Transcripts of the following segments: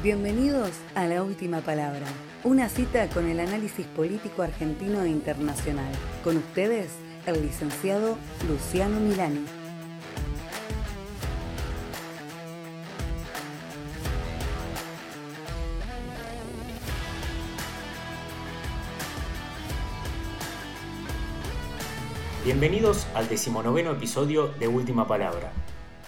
Bienvenidos a La Última Palabra, una cita con el análisis político argentino e internacional. Con ustedes, el licenciado Luciano Milani. Bienvenidos al decimonoveno episodio de Última Palabra.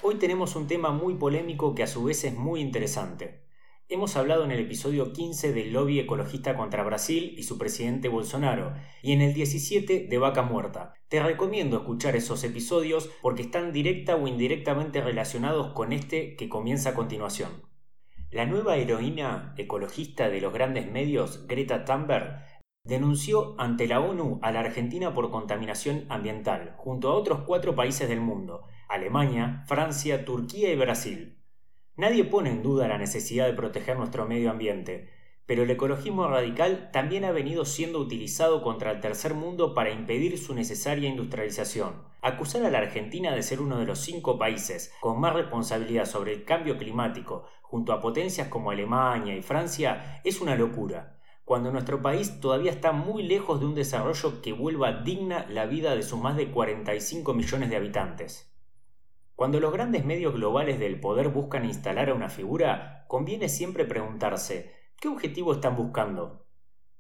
Hoy tenemos un tema muy polémico que a su vez es muy interesante. Hemos hablado en el episodio 15 del lobby ecologista contra Brasil y su presidente Bolsonaro, y en el 17 de Vaca Muerta. Te recomiendo escuchar esos episodios porque están directa o indirectamente relacionados con este que comienza a continuación. La nueva heroína ecologista de los grandes medios, Greta Thunberg, denunció ante la ONU a la Argentina por contaminación ambiental, junto a otros cuatro países del mundo, Alemania, Francia, Turquía y Brasil. Nadie pone en duda la necesidad de proteger nuestro medio ambiente, pero el ecologismo radical también ha venido siendo utilizado contra el tercer mundo para impedir su necesaria industrialización. Acusar a la Argentina de ser uno de los cinco países con más responsabilidad sobre el cambio climático, junto a potencias como Alemania y Francia, es una locura, cuando nuestro país todavía está muy lejos de un desarrollo que vuelva digna la vida de sus más de 45 millones de habitantes. Cuando los grandes medios globales del poder buscan instalar a una figura, conviene siempre preguntarse ¿qué objetivo están buscando?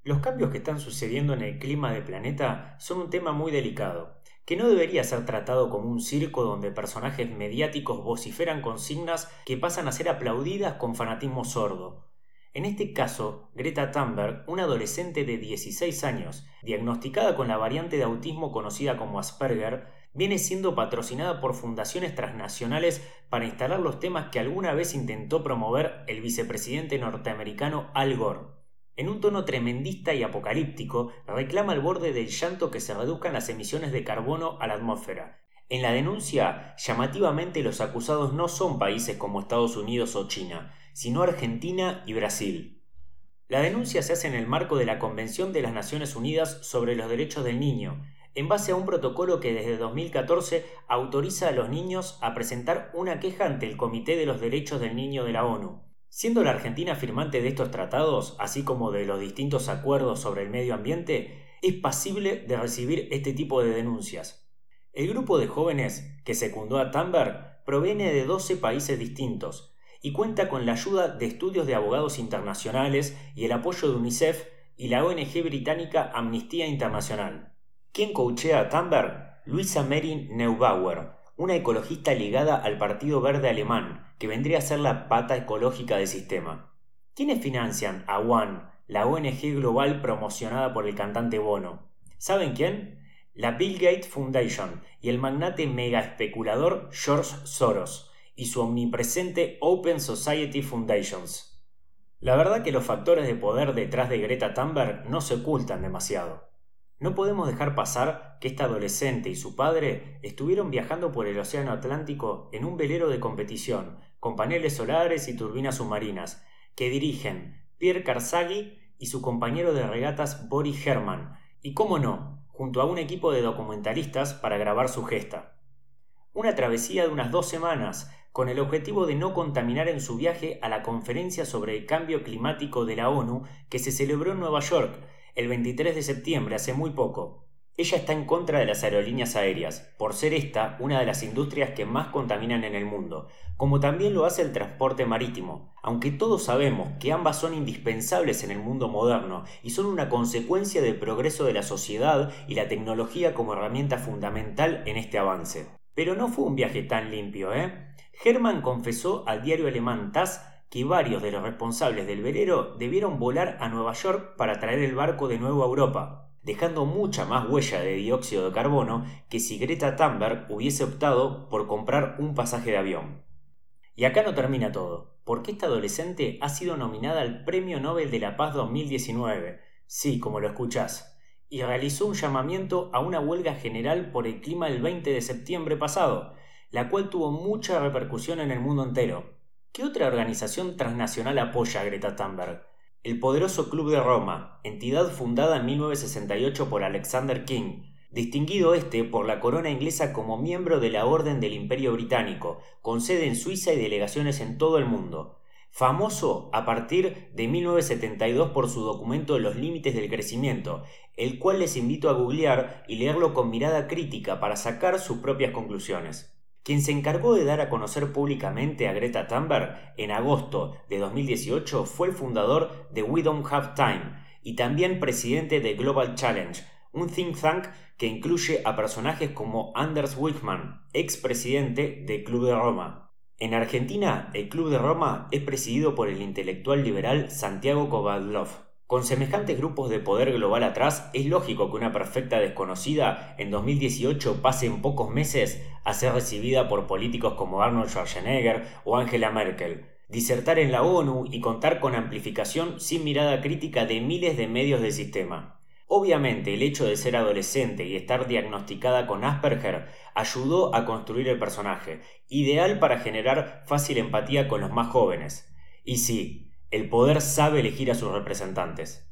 Los cambios que están sucediendo en el clima del planeta son un tema muy delicado, que no debería ser tratado como un circo donde personajes mediáticos vociferan consignas que pasan a ser aplaudidas con fanatismo sordo. En este caso, Greta Thunberg, una adolescente de 16 años, diagnosticada con la variante de autismo conocida como Asperger, viene siendo patrocinada por fundaciones transnacionales para instalar los temas que alguna vez intentó promover el vicepresidente norteamericano Al Gore. En un tono tremendista y apocalíptico, reclama al borde del llanto que se reduzcan las emisiones de carbono a la atmósfera. En la denuncia, llamativamente los acusados no son países como Estados Unidos o China, sino Argentina y Brasil. La denuncia se hace en el marco de la Convención de las Naciones Unidas sobre los Derechos del Niño, en base a un protocolo que desde 2014 autoriza a los niños a presentar una queja ante el Comité de los Derechos del Niño de la ONU. Siendo la Argentina firmante de estos tratados, así como de los distintos acuerdos sobre el medio ambiente, es pasible de recibir este tipo de denuncias. El grupo de jóvenes que secundó a Thunberg proviene de 12 países distintos y cuenta con la ayuda de estudios de abogados internacionales y el apoyo de UNICEF y la ONG británica Amnistía Internacional. ¿Quién coachea a Thunberg? Luisa Mary Neubauer, una ecologista ligada al Partido Verde Alemán, que vendría a ser la pata ecológica del sistema. ¿Quiénes financian a One, la ONG global promocionada por el cantante Bono? ¿Saben quién? La Bill Gates Foundation y el magnate mega especulador George Soros y su omnipresente Open Society Foundations. La verdad que los factores de poder detrás de Greta Thunberg no se ocultan demasiado. No podemos dejar pasar que esta adolescente y su padre estuvieron viajando por el Océano Atlántico en un velero de competición, con paneles solares y turbinas submarinas, que dirigen Pierre Carsaghi y su compañero de regatas Boris Herman, y cómo no, junto a un equipo de documentalistas para grabar su gesta. Una travesía de unas dos semanas, con el objetivo de no contaminar en su viaje a la conferencia sobre el cambio climático de la ONU que se celebró en Nueva York el 23 de septiembre, hace muy poco. Ella está en contra de las aerolíneas aéreas, por ser esta una de las industrias que más contaminan en el mundo, como también lo hace el transporte marítimo, aunque todos sabemos que ambas son indispensables en el mundo moderno y son una consecuencia del progreso de la sociedad y la tecnología como herramienta fundamental en este avance. Pero no fue un viaje tan limpio, ¿eh? Hermann confesó al diario alemán TASS que varios de los responsables del velero debieron volar a Nueva York para traer el barco de nuevo a Europa, dejando mucha más huella de dióxido de carbono que si Greta Thunberg hubiese optado por comprar un pasaje de avión. Y acá no termina todo, porque esta adolescente ha sido nominada al Premio Nobel de la Paz 2019, sí, como lo escuchás, y realizó un llamamiento a una huelga general por el clima el 20 de septiembre pasado, la cual tuvo mucha repercusión en el mundo entero. ¿Qué otra organización transnacional apoya a Greta Thunberg? El poderoso Club de Roma, entidad fundada en 1968 por Alexander King, distinguido este por la corona inglesa como miembro de la Orden del Imperio Británico, con sede en Suiza y delegaciones en todo el mundo. famoso a partir de 1972 por su documento Los Límites del Crecimiento, el cual les invito a googlear y leerlo con mirada crítica para sacar sus propias conclusiones. Quien se encargó de dar a conocer públicamente a Greta Thunberg en agosto de 2018 fue el fundador de We Don't Have Time y también presidente de Global Challenge, un think tank que incluye a personajes como Anders Wickman, expresidente del Club de Roma. En Argentina, el Club de Roma es presidido por el intelectual liberal Santiago Kovadlov. Con semejantes grupos de poder global atrás, es lógico que una perfecta desconocida en 2018 pase en pocos meses a ser recibida por políticos como Arnold Schwarzenegger o Angela Merkel, disertar en la ONU y contar con amplificación sin mirada crítica de miles de medios del sistema. Obviamente el hecho de ser adolescente y estar diagnosticada con Asperger ayudó a construir el personaje, ideal para generar fácil empatía con los más jóvenes. Y sí, el poder sabe elegir a sus representantes.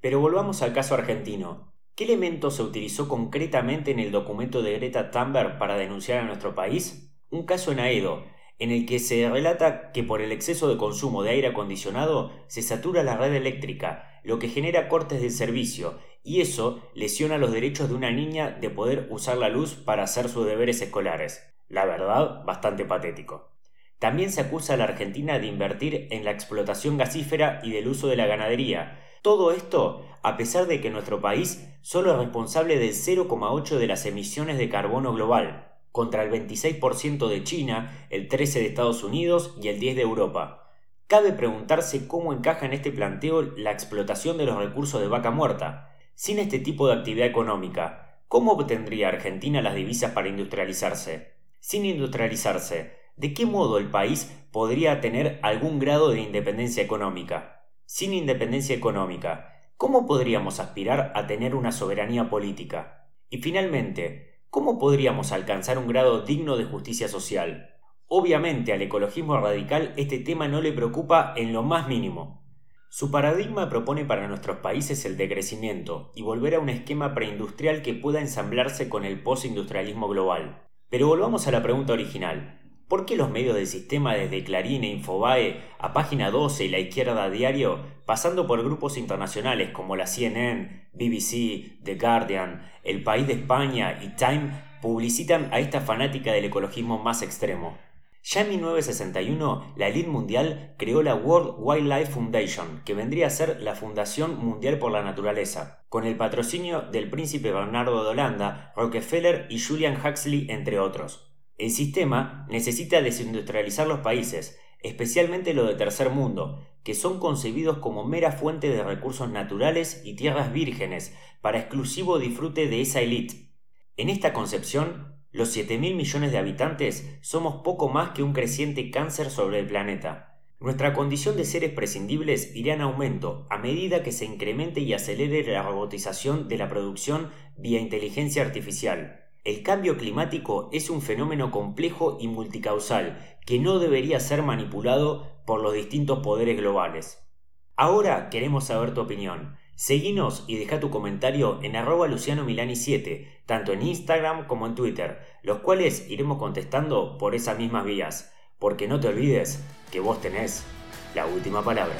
Pero volvamos al caso argentino. ¿Qué elemento se utilizó concretamente en el documento de Greta Thunberg para denunciar a nuestro país? Un caso en Aedo, en el que se relata que por el exceso de consumo de aire acondicionado se satura la red eléctrica, lo que genera cortes del servicio, y eso lesiona los derechos de una niña de poder usar la luz para hacer sus deberes escolares. La verdad, bastante patético. También se acusa a la Argentina de invertir en la explotación gasífera y del uso de la ganadería. Todo esto a pesar de que nuestro país solo es responsable del 0,8 de las emisiones de carbono global, contra el 26% de China, el 13% de Estados Unidos y el 10% de Europa. Cabe preguntarse cómo encaja en este planteo la explotación de los recursos de vaca muerta. Sin este tipo de actividad económica, ¿cómo obtendría Argentina las divisas para industrializarse? Sin industrializarse, ¿de qué modo el país podría tener algún grado de independencia económica? Sin independencia económica, ¿cómo podríamos aspirar a tener una soberanía política? Y finalmente, ¿cómo podríamos alcanzar un grado digno de justicia social? Obviamente al ecologismo radical este tema no le preocupa en lo más mínimo. Su paradigma propone para nuestros países el decrecimiento y volver a un esquema preindustrial que pueda ensamblarse con el postindustrialismo global. Pero volvamos a la pregunta original. ¿Por qué los medios del sistema desde Clarín e Infobae a Página 12 y La Izquierda Diario, pasando por grupos internacionales como la CNN, BBC, The Guardian, El País de España y Time, publicitan a esta fanática del ecologismo más extremo? Ya en 1961, la elite mundial creó la World Wildlife Foundation, que vendría a ser la Fundación Mundial por la Naturaleza, con el patrocinio del príncipe Bernardo de Holanda, Rockefeller y Julian Huxley, entre otros. El sistema necesita desindustrializar los países, especialmente los de tercer mundo, que son concebidos como mera fuente de recursos naturales y tierras vírgenes para exclusivo disfrute de esa élite. En esta concepción, los 7.000 millones de habitantes somos poco más que un creciente cáncer sobre el planeta. Nuestra condición de seres prescindibles irá en aumento a medida que se incremente y acelere la robotización de la producción vía inteligencia artificial. El cambio climático es un fenómeno complejo y multicausal que no debería ser manipulado por los distintos poderes globales. Ahora queremos saber tu opinión. Seguinos y deja tu comentario en arroba Luciano Milani 7, tanto en Instagram como en Twitter, los cuales iremos contestando por esas mismas vías, porque no te olvides que vos tenés la última palabra.